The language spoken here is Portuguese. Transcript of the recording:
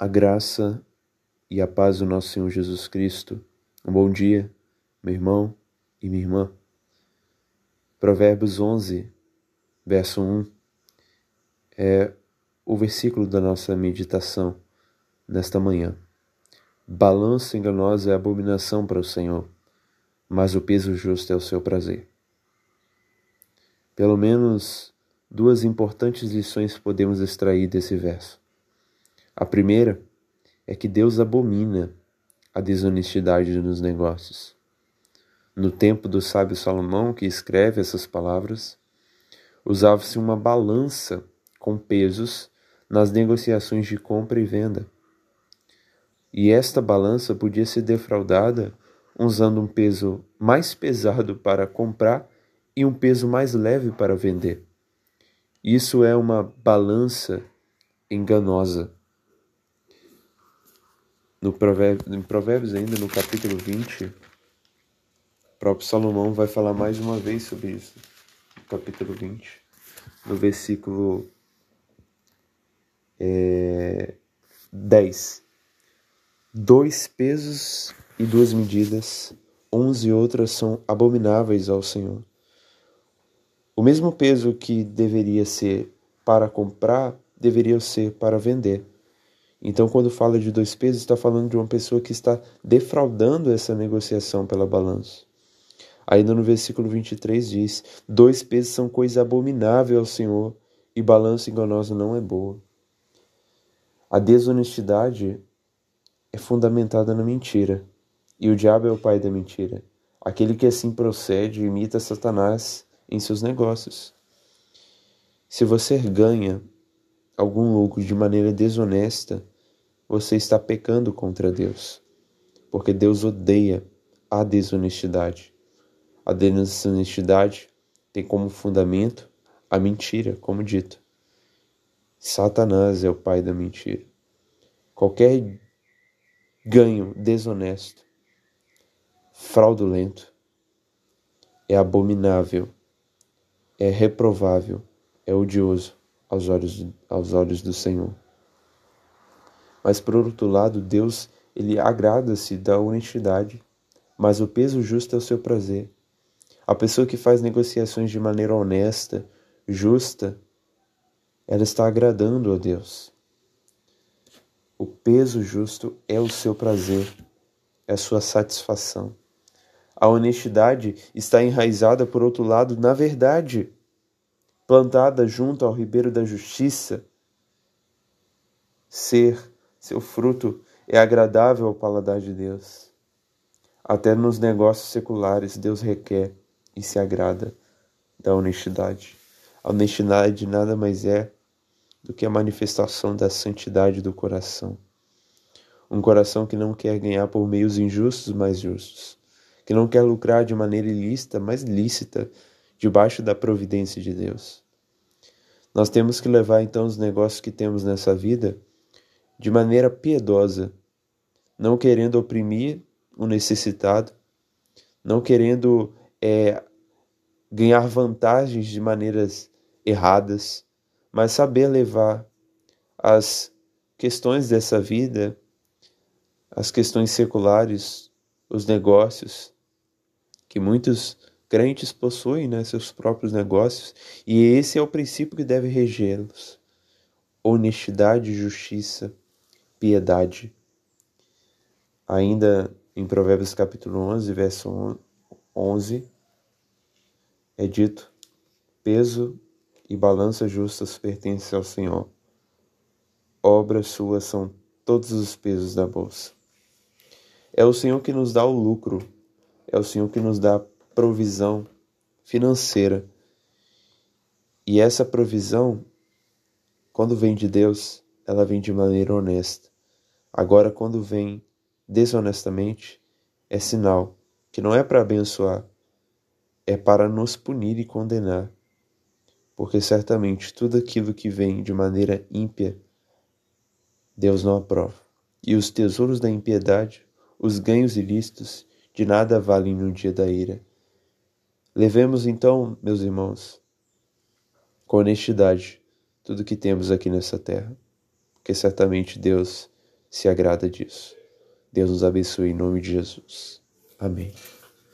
A graça e a paz do nosso Senhor Jesus Cristo. Um bom dia, meu irmão e minha irmã. Provérbios 11, verso 1 é o versículo da nossa meditação nesta manhã. Balanço enganoso é abominação para o Senhor, mas o peso justo é o seu prazer. Pelo menos duas importantes lições podemos extrair desse verso. A primeira é que Deus abomina a desonestidade nos negócios. No tempo do sábio Salomão, que escreve essas palavras, usava-se uma balança com pesos nas negociações de compra e venda. E esta balança podia ser defraudada usando um peso mais pesado para comprar e um peso mais leve para vender. Isso é uma balança enganosa. No provérbio, em Provérbios, ainda no capítulo 20, o próprio Salomão vai falar mais uma vez sobre isso. No capítulo 20, no versículo é, 10. Dois pesos e duas medidas, onze outras são abomináveis ao Senhor. O mesmo peso que deveria ser para comprar, deveria ser para vender. Então, quando fala de dois pesos, está falando de uma pessoa que está defraudando essa negociação pela balança. Ainda no versículo 23 diz: Dois pesos são coisa abominável ao Senhor, e balança enganosa não é boa. A desonestidade é fundamentada na mentira, e o diabo é o pai da mentira. Aquele que assim procede imita Satanás em seus negócios. Se você ganha algum lucro de maneira desonesta, você está pecando contra Deus, porque Deus odeia a desonestidade. A desonestidade tem como fundamento a mentira, como dito. Satanás é o pai da mentira. Qualquer ganho desonesto, fraudulento, é abominável, é reprovável, é odioso aos olhos, aos olhos do Senhor. Mas por outro lado, Deus, ele agrada-se da honestidade, mas o peso justo é o seu prazer. A pessoa que faz negociações de maneira honesta, justa, ela está agradando a Deus. O peso justo é o seu prazer, é a sua satisfação. A honestidade está enraizada, por outro lado, na verdade, plantada junto ao ribeiro da justiça. Ser seu fruto é agradável ao paladar de Deus. Até nos negócios seculares, Deus requer e se agrada da honestidade. A honestidade nada mais é do que a manifestação da santidade do coração. Um coração que não quer ganhar por meios injustos, mas justos. Que não quer lucrar de maneira ilícita, mas lícita, debaixo da providência de Deus. Nós temos que levar então os negócios que temos nessa vida de maneira piedosa, não querendo oprimir o necessitado, não querendo é, ganhar vantagens de maneiras erradas, mas saber levar as questões dessa vida, as questões seculares, os negócios, que muitos crentes possuem né, seus próprios negócios, e esse é o princípio que deve regê-los: honestidade, justiça, piedade. Ainda em Provérbios capítulo 11, verso 11, é dito: peso e balança justas pertencem ao Senhor. Obras suas são todos os pesos da bolsa. É o Senhor que nos dá o lucro, é o Senhor que nos dá a provisão financeira. E essa provisão, quando vem de Deus, ela vem de maneira honesta. Agora, quando vem desonestamente, é sinal que não é para abençoar, é para nos punir e condenar. Porque certamente tudo aquilo que vem de maneira ímpia, Deus não aprova. E os tesouros da impiedade, os ganhos ilícitos, de nada valem no dia da ira. Levemos então, meus irmãos, com honestidade, tudo que temos aqui nessa terra, porque certamente Deus se agrada disso. Deus nos abençoe em nome de Jesus. Amém.